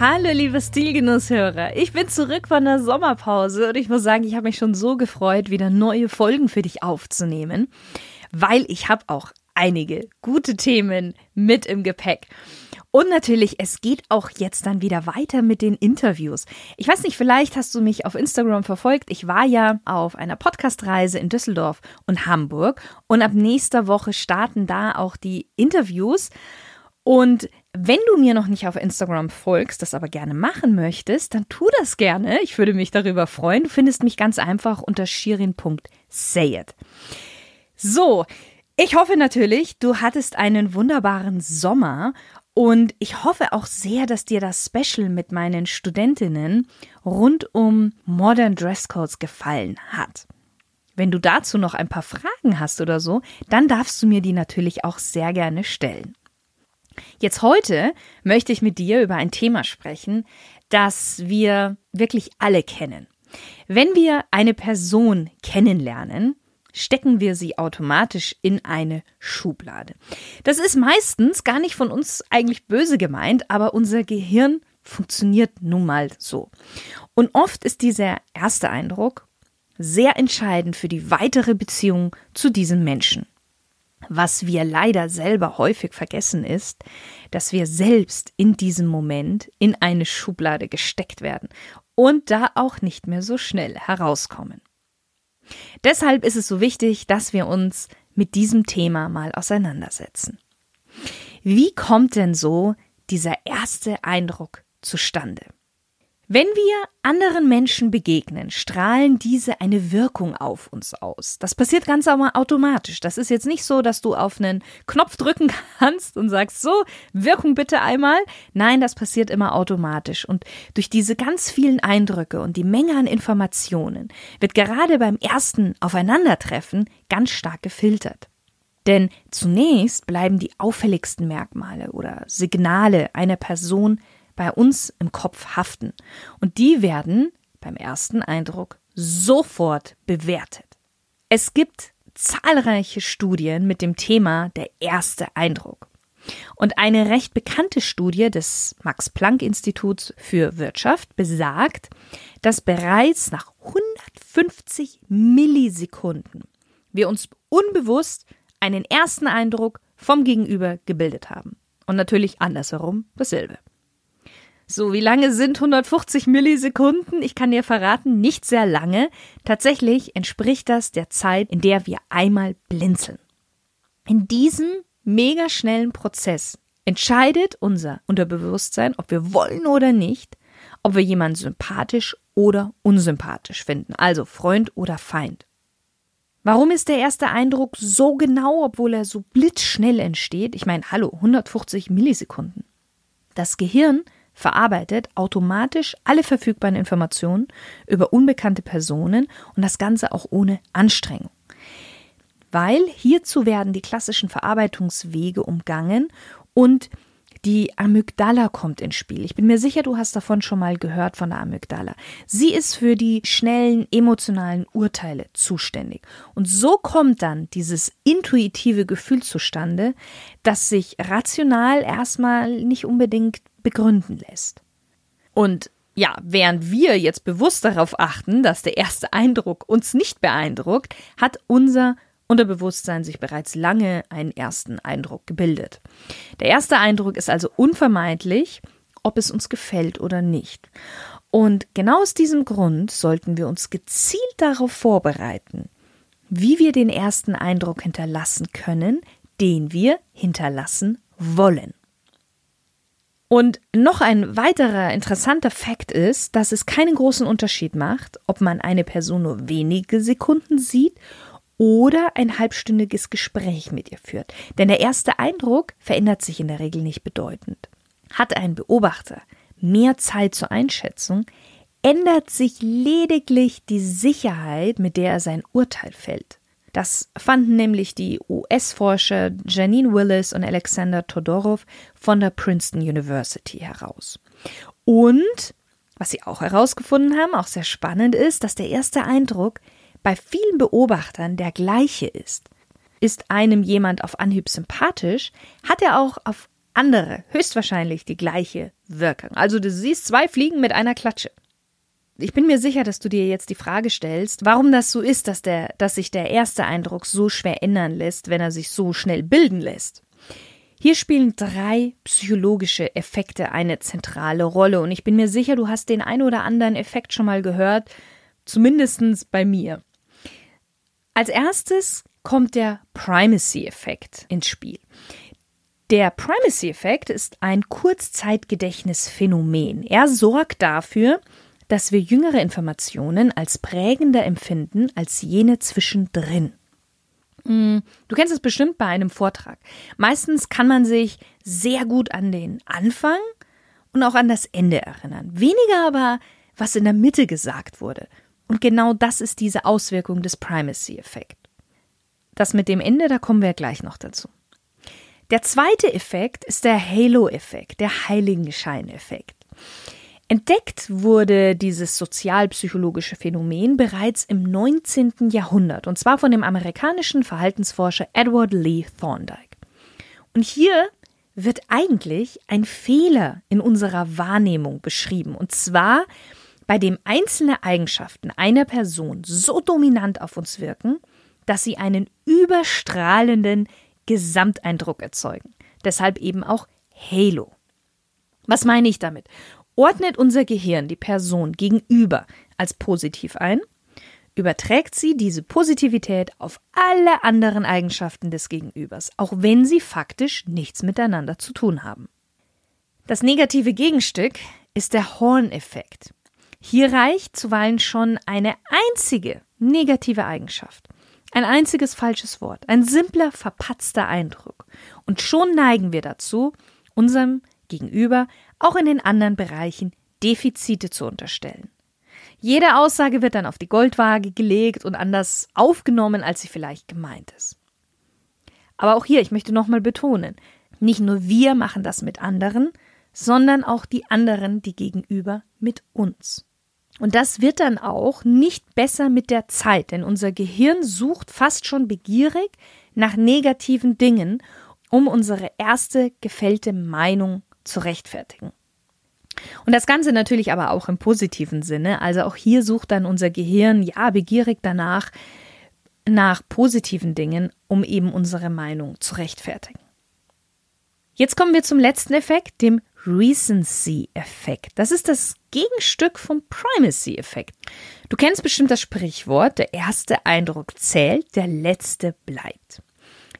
Hallo liebe Stilgenusshörer, ich bin zurück von der Sommerpause und ich muss sagen, ich habe mich schon so gefreut, wieder neue Folgen für dich aufzunehmen, weil ich habe auch einige gute Themen mit im Gepäck. Und natürlich, es geht auch jetzt dann wieder weiter mit den Interviews. Ich weiß nicht, vielleicht hast du mich auf Instagram verfolgt. Ich war ja auf einer Podcastreise in Düsseldorf und Hamburg und ab nächster Woche starten da auch die Interviews. Und wenn du mir noch nicht auf Instagram folgst, das aber gerne machen möchtest, dann tu das gerne. Ich würde mich darüber freuen. Du findest mich ganz einfach unter shirin.sayit. So, ich hoffe natürlich, du hattest einen wunderbaren Sommer und ich hoffe auch sehr, dass dir das Special mit meinen Studentinnen rund um Modern Dresscodes gefallen hat. Wenn du dazu noch ein paar Fragen hast oder so, dann darfst du mir die natürlich auch sehr gerne stellen. Jetzt heute möchte ich mit dir über ein Thema sprechen, das wir wirklich alle kennen. Wenn wir eine Person kennenlernen, stecken wir sie automatisch in eine Schublade. Das ist meistens gar nicht von uns eigentlich böse gemeint, aber unser Gehirn funktioniert nun mal so. Und oft ist dieser erste Eindruck sehr entscheidend für die weitere Beziehung zu diesem Menschen. Was wir leider selber häufig vergessen ist, dass wir selbst in diesem Moment in eine Schublade gesteckt werden und da auch nicht mehr so schnell herauskommen. Deshalb ist es so wichtig, dass wir uns mit diesem Thema mal auseinandersetzen. Wie kommt denn so dieser erste Eindruck zustande? Wenn wir anderen Menschen begegnen, strahlen diese eine Wirkung auf uns aus. Das passiert ganz automatisch. Das ist jetzt nicht so, dass du auf einen Knopf drücken kannst und sagst, so, Wirkung bitte einmal. Nein, das passiert immer automatisch. Und durch diese ganz vielen Eindrücke und die Menge an Informationen wird gerade beim ersten Aufeinandertreffen ganz stark gefiltert. Denn zunächst bleiben die auffälligsten Merkmale oder Signale einer Person bei uns im Kopf haften. Und die werden beim ersten Eindruck sofort bewertet. Es gibt zahlreiche Studien mit dem Thema der erste Eindruck. Und eine recht bekannte Studie des Max Planck Instituts für Wirtschaft besagt, dass bereits nach 150 Millisekunden wir uns unbewusst einen ersten Eindruck vom Gegenüber gebildet haben. Und natürlich andersherum dasselbe. So, wie lange sind 150 Millisekunden? Ich kann dir verraten, nicht sehr lange. Tatsächlich entspricht das der Zeit, in der wir einmal blinzeln. In diesem mega schnellen Prozess entscheidet unser Unterbewusstsein, ob wir wollen oder nicht, ob wir jemanden sympathisch oder unsympathisch finden, also Freund oder Feind. Warum ist der erste Eindruck so genau, obwohl er so blitzschnell entsteht? Ich meine, hallo, 150 Millisekunden. Das Gehirn verarbeitet automatisch alle verfügbaren Informationen über unbekannte Personen und das Ganze auch ohne Anstrengung. Weil hierzu werden die klassischen Verarbeitungswege umgangen und die Amygdala kommt ins Spiel. Ich bin mir sicher, du hast davon schon mal gehört von der Amygdala. Sie ist für die schnellen emotionalen Urteile zuständig. Und so kommt dann dieses intuitive Gefühl zustande, das sich rational erstmal nicht unbedingt begründen lässt. Und ja, während wir jetzt bewusst darauf achten, dass der erste Eindruck uns nicht beeindruckt, hat unser Unterbewusstsein sich bereits lange einen ersten Eindruck gebildet. Der erste Eindruck ist also unvermeidlich, ob es uns gefällt oder nicht. Und genau aus diesem Grund sollten wir uns gezielt darauf vorbereiten, wie wir den ersten Eindruck hinterlassen können, den wir hinterlassen wollen. Und noch ein weiterer interessanter Fakt ist, dass es keinen großen Unterschied macht, ob man eine Person nur wenige Sekunden sieht oder ein halbstündiges Gespräch mit ihr führt. Denn der erste Eindruck verändert sich in der Regel nicht bedeutend. Hat ein Beobachter mehr Zeit zur Einschätzung, ändert sich lediglich die Sicherheit, mit der er sein Urteil fällt. Das fanden nämlich die US-Forscher Janine Willis und Alexander Todorov von der Princeton University heraus. Und was sie auch herausgefunden haben, auch sehr spannend ist, dass der erste Eindruck bei vielen Beobachtern der gleiche ist. Ist einem jemand auf Anhieb sympathisch, hat er auch auf andere höchstwahrscheinlich die gleiche Wirkung. Also du siehst zwei Fliegen mit einer Klatsche. Ich bin mir sicher, dass du dir jetzt die Frage stellst, warum das so ist, dass, der, dass sich der erste Eindruck so schwer ändern lässt, wenn er sich so schnell bilden lässt. Hier spielen drei psychologische Effekte eine zentrale Rolle und ich bin mir sicher, du hast den ein oder anderen Effekt schon mal gehört, zumindest bei mir. Als erstes kommt der Primacy-Effekt ins Spiel. Der Primacy-Effekt ist ein Kurzzeitgedächtnisphänomen. Er sorgt dafür, dass wir jüngere Informationen als prägender empfinden als jene zwischendrin. Hm, du kennst es bestimmt bei einem Vortrag. Meistens kann man sich sehr gut an den Anfang und auch an das Ende erinnern. Weniger aber, was in der Mitte gesagt wurde. Und genau das ist diese Auswirkung des Primacy-Effekt. Das mit dem Ende, da kommen wir gleich noch dazu. Der zweite Effekt ist der Halo-Effekt, der Heiligenschein-Effekt. Entdeckt wurde dieses sozialpsychologische Phänomen bereits im 19. Jahrhundert, und zwar von dem amerikanischen Verhaltensforscher Edward Lee Thorndike. Und hier wird eigentlich ein Fehler in unserer Wahrnehmung beschrieben, und zwar bei dem einzelne Eigenschaften einer Person so dominant auf uns wirken, dass sie einen überstrahlenden Gesamteindruck erzeugen. Deshalb eben auch Halo. Was meine ich damit? Ordnet unser Gehirn die Person gegenüber als positiv ein, überträgt sie diese Positivität auf alle anderen Eigenschaften des Gegenübers, auch wenn sie faktisch nichts miteinander zu tun haben. Das negative Gegenstück ist der Horn-Effekt. Hier reicht zuweilen schon eine einzige negative Eigenschaft, ein einziges falsches Wort, ein simpler, verpatzter Eindruck. Und schon neigen wir dazu, unserem Gegenüber auch in den anderen Bereichen Defizite zu unterstellen. Jede Aussage wird dann auf die Goldwaage gelegt und anders aufgenommen, als sie vielleicht gemeint ist. Aber auch hier, ich möchte nochmal betonen, nicht nur wir machen das mit anderen, sondern auch die anderen, die gegenüber mit uns. Und das wird dann auch nicht besser mit der Zeit, denn unser Gehirn sucht fast schon begierig nach negativen Dingen, um unsere erste gefällte Meinung zu rechtfertigen. Und das Ganze natürlich aber auch im positiven Sinne. Also auch hier sucht dann unser Gehirn ja begierig danach nach positiven Dingen, um eben unsere Meinung zu rechtfertigen. Jetzt kommen wir zum letzten Effekt, dem Recency-Effekt. Das ist das Gegenstück vom Primacy-Effekt. Du kennst bestimmt das Sprichwort, der erste Eindruck zählt, der letzte bleibt.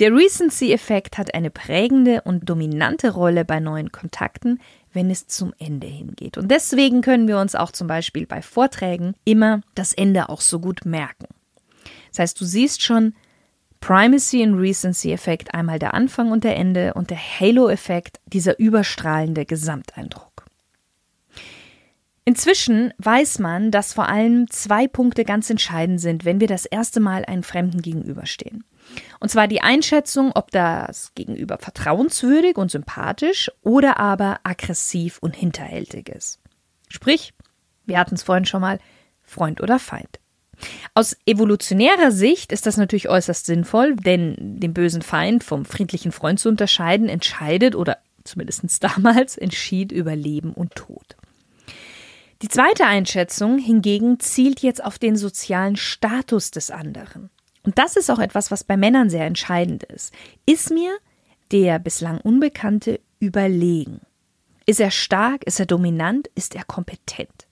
Der Recency-Effekt hat eine prägende und dominante Rolle bei neuen Kontakten, wenn es zum Ende hingeht. Und deswegen können wir uns auch zum Beispiel bei Vorträgen immer das Ende auch so gut merken. Das heißt, du siehst schon Primacy und Recency-Effekt, einmal der Anfang und der Ende und der Halo-Effekt, dieser überstrahlende Gesamteindruck. Inzwischen weiß man, dass vor allem zwei Punkte ganz entscheidend sind, wenn wir das erste Mal einem Fremden gegenüberstehen. Und zwar die Einschätzung, ob das Gegenüber vertrauenswürdig und sympathisch oder aber aggressiv und hinterhältig ist. Sprich, wir hatten es vorhin schon mal, Freund oder Feind. Aus evolutionärer Sicht ist das natürlich äußerst sinnvoll, denn den bösen Feind vom friedlichen Freund zu unterscheiden, entscheidet oder zumindest damals entschied über Leben und Tod. Die zweite Einschätzung hingegen zielt jetzt auf den sozialen Status des anderen. Und das ist auch etwas, was bei Männern sehr entscheidend ist. Ist mir der bislang Unbekannte überlegen? Ist er stark? Ist er dominant? Ist er kompetent?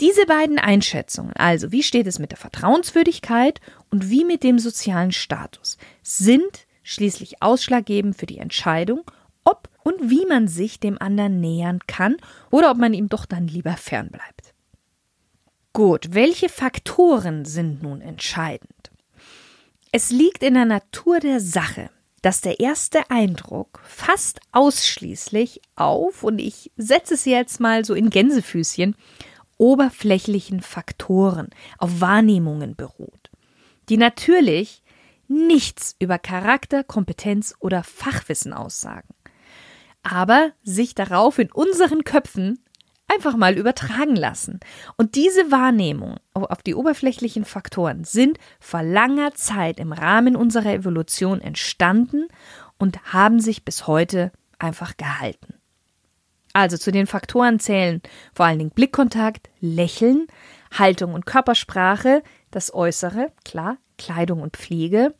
Diese beiden Einschätzungen, also wie steht es mit der Vertrauenswürdigkeit und wie mit dem sozialen Status, sind schließlich ausschlaggebend für die Entscheidung, ob und wie man sich dem anderen nähern kann oder ob man ihm doch dann lieber fernbleibt. Gut, welche Faktoren sind nun entscheidend? Es liegt in der Natur der Sache, dass der erste Eindruck fast ausschließlich auf, und ich setze es jetzt mal so in Gänsefüßchen, oberflächlichen Faktoren, auf Wahrnehmungen beruht, die natürlich nichts über Charakter, Kompetenz oder Fachwissen aussagen, aber sich darauf in unseren Köpfen einfach mal übertragen lassen. Und diese Wahrnehmung auf die oberflächlichen Faktoren sind vor langer Zeit im Rahmen unserer Evolution entstanden und haben sich bis heute einfach gehalten. Also zu den Faktoren zählen vor allen Dingen Blickkontakt, Lächeln, Haltung und Körpersprache, das Äußere, klar, Kleidung und Pflege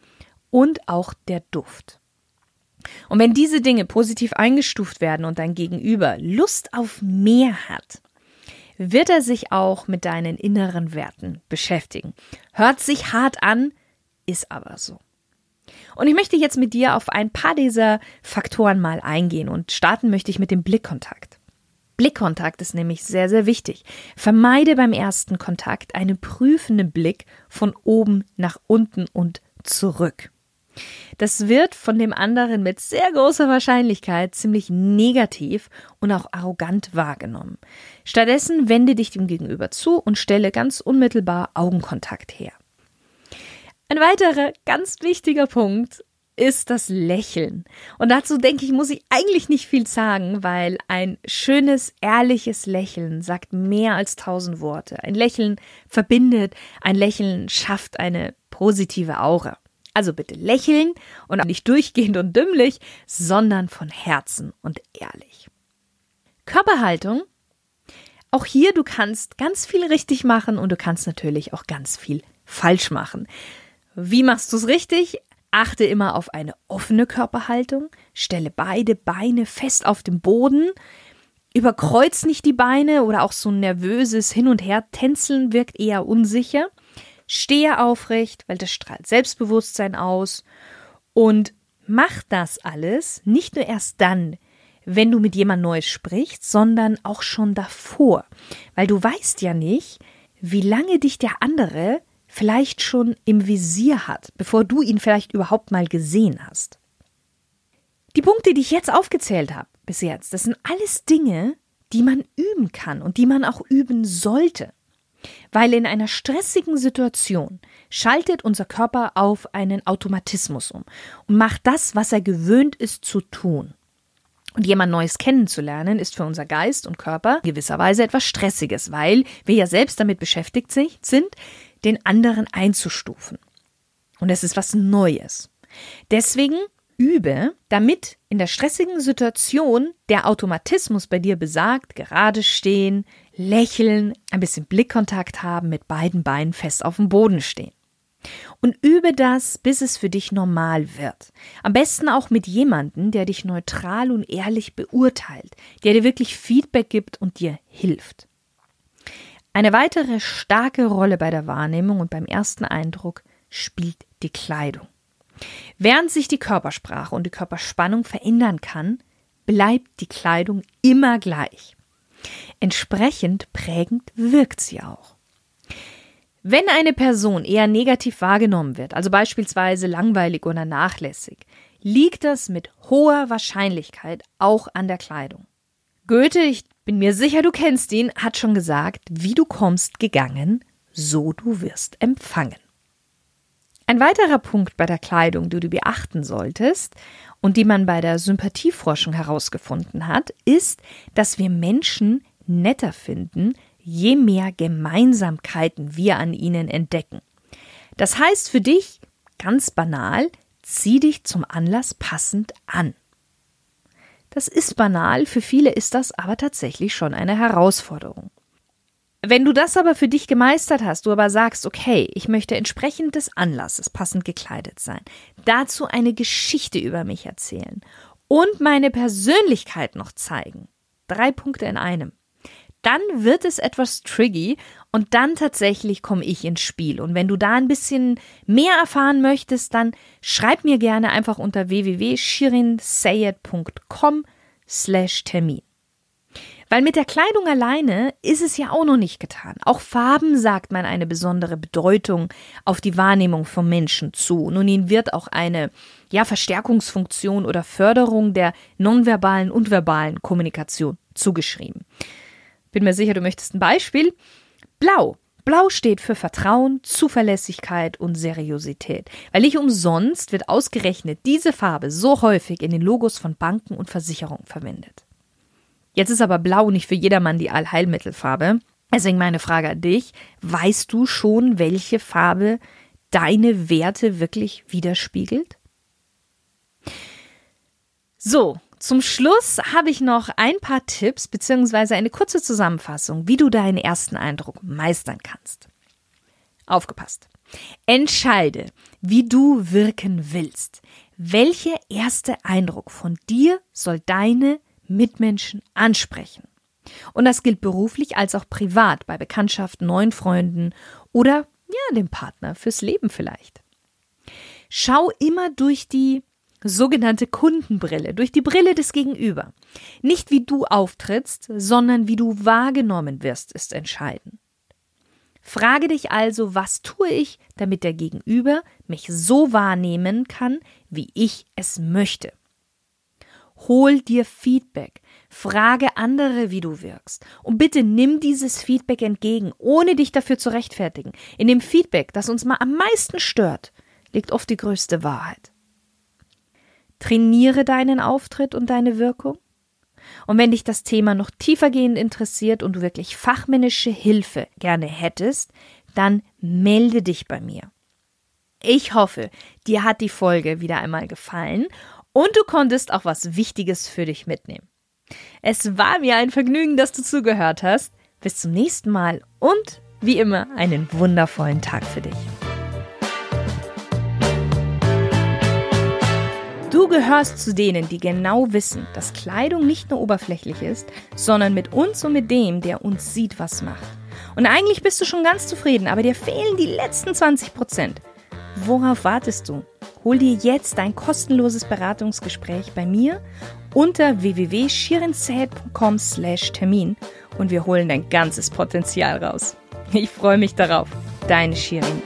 und auch der Duft. Und wenn diese Dinge positiv eingestuft werden und dein Gegenüber Lust auf mehr hat, wird er sich auch mit deinen inneren Werten beschäftigen. Hört sich hart an, ist aber so. Und ich möchte jetzt mit dir auf ein paar dieser Faktoren mal eingehen und starten möchte ich mit dem Blickkontakt. Blickkontakt ist nämlich sehr, sehr wichtig. Vermeide beim ersten Kontakt einen prüfenden Blick von oben nach unten und zurück. Das wird von dem anderen mit sehr großer Wahrscheinlichkeit ziemlich negativ und auch arrogant wahrgenommen. Stattdessen wende dich dem Gegenüber zu und stelle ganz unmittelbar Augenkontakt her. Ein weiterer ganz wichtiger Punkt ist das Lächeln. Und dazu denke ich, muss ich eigentlich nicht viel sagen, weil ein schönes, ehrliches Lächeln sagt mehr als tausend Worte. Ein Lächeln verbindet, ein Lächeln schafft eine positive Aura. Also bitte lächeln und nicht durchgehend und dümmlich, sondern von Herzen und ehrlich. Körperhaltung. Auch hier, du kannst ganz viel richtig machen und du kannst natürlich auch ganz viel falsch machen. Wie machst du es richtig? Achte immer auf eine offene Körperhaltung, stelle beide Beine fest auf dem Boden, überkreuz nicht die Beine oder auch so ein nervöses Hin- und Her-Tänzeln wirkt eher unsicher. Stehe aufrecht, weil das strahlt Selbstbewusstsein aus und mach das alles nicht nur erst dann, wenn du mit jemand Neues sprichst, sondern auch schon davor, weil du weißt ja nicht, wie lange dich der andere vielleicht schon im Visier hat, bevor du ihn vielleicht überhaupt mal gesehen hast. Die Punkte, die ich jetzt aufgezählt habe bis jetzt, das sind alles Dinge, die man üben kann und die man auch üben sollte. Weil in einer stressigen Situation schaltet unser Körper auf einen Automatismus um und macht das, was er gewöhnt ist zu tun. Und jemand Neues kennenzulernen, ist für unser Geist und Körper gewisserweise etwas Stressiges, weil wir ja selbst damit beschäftigt sind, den anderen einzustufen. Und es ist was Neues. Deswegen übe, damit in der stressigen Situation der Automatismus bei dir besagt, gerade stehen, lächeln, ein bisschen Blickkontakt haben, mit beiden Beinen fest auf dem Boden stehen. Und übe das, bis es für dich normal wird. Am besten auch mit jemandem, der dich neutral und ehrlich beurteilt, der dir wirklich Feedback gibt und dir hilft. Eine weitere starke Rolle bei der Wahrnehmung und beim ersten Eindruck spielt die Kleidung. Während sich die Körpersprache und die Körperspannung verändern kann, bleibt die Kleidung immer gleich. Entsprechend prägend wirkt sie auch. Wenn eine Person eher negativ wahrgenommen wird, also beispielsweise langweilig oder nachlässig, liegt das mit hoher Wahrscheinlichkeit auch an der Kleidung. Goethe, ich bin mir sicher, du kennst ihn, hat schon gesagt, wie du kommst gegangen, so du wirst empfangen. Ein weiterer Punkt bei der Kleidung, die du beachten solltest und die man bei der Sympathieforschung herausgefunden hat, ist, dass wir Menschen netter finden, je mehr Gemeinsamkeiten wir an ihnen entdecken. Das heißt für dich, ganz banal, zieh dich zum Anlass passend an. Das ist banal, für viele ist das aber tatsächlich schon eine Herausforderung. Wenn du das aber für dich gemeistert hast, du aber sagst, okay, ich möchte entsprechend des Anlasses passend gekleidet sein, dazu eine Geschichte über mich erzählen und meine Persönlichkeit noch zeigen, drei Punkte in einem, dann wird es etwas tricky und dann tatsächlich komme ich ins Spiel. Und wenn du da ein bisschen mehr erfahren möchtest, dann schreib mir gerne einfach unter www.shirinsayed.com slash Termin. Weil mit der Kleidung alleine ist es ja auch noch nicht getan. Auch Farben sagt man eine besondere Bedeutung auf die Wahrnehmung vom Menschen zu. Nun ihnen wird auch eine ja, Verstärkungsfunktion oder Förderung der nonverbalen und verbalen Kommunikation zugeschrieben. Bin mir sicher, du möchtest ein Beispiel. Blau. Blau steht für Vertrauen, Zuverlässigkeit und Seriosität. Weil nicht umsonst wird ausgerechnet diese Farbe so häufig in den Logos von Banken und Versicherungen verwendet. Jetzt ist aber Blau nicht für jedermann die Allheilmittelfarbe. Deswegen meine Frage an dich. Weißt du schon, welche Farbe deine Werte wirklich widerspiegelt? So, zum Schluss habe ich noch ein paar Tipps bzw. eine kurze Zusammenfassung, wie du deinen ersten Eindruck meistern kannst. Aufgepasst. Entscheide, wie du wirken willst. Welcher erste Eindruck von dir soll deine Mitmenschen ansprechen? Und das gilt beruflich als auch privat, bei Bekanntschaften, neuen Freunden oder ja, dem Partner fürs Leben vielleicht. Schau immer durch die sogenannte Kundenbrille, durch die Brille des Gegenüber. Nicht wie du auftrittst, sondern wie du wahrgenommen wirst, ist entscheidend. Frage dich also, was tue ich, damit der Gegenüber mich so wahrnehmen kann, wie ich es möchte. Hol dir Feedback, frage andere, wie du wirkst. Und bitte nimm dieses Feedback entgegen, ohne dich dafür zu rechtfertigen. In dem Feedback, das uns mal am meisten stört, liegt oft die größte Wahrheit. Trainiere deinen Auftritt und deine Wirkung. Und wenn dich das Thema noch tiefergehend interessiert und du wirklich fachmännische Hilfe gerne hättest, dann melde dich bei mir. Ich hoffe, dir hat die Folge wieder einmal gefallen und du konntest auch was Wichtiges für dich mitnehmen. Es war mir ein Vergnügen, dass du zugehört hast. Bis zum nächsten Mal und wie immer einen wundervollen Tag für dich. Du gehörst zu denen, die genau wissen, dass Kleidung nicht nur oberflächlich ist, sondern mit uns und mit dem, der uns sieht, was macht. Und eigentlich bist du schon ganz zufrieden, aber dir fehlen die letzten 20 Prozent. Worauf wartest du? Hol dir jetzt dein kostenloses Beratungsgespräch bei mir unter www.shirinzäh.com slash Termin und wir holen dein ganzes Potenzial raus. Ich freue mich darauf. Deine Shirin.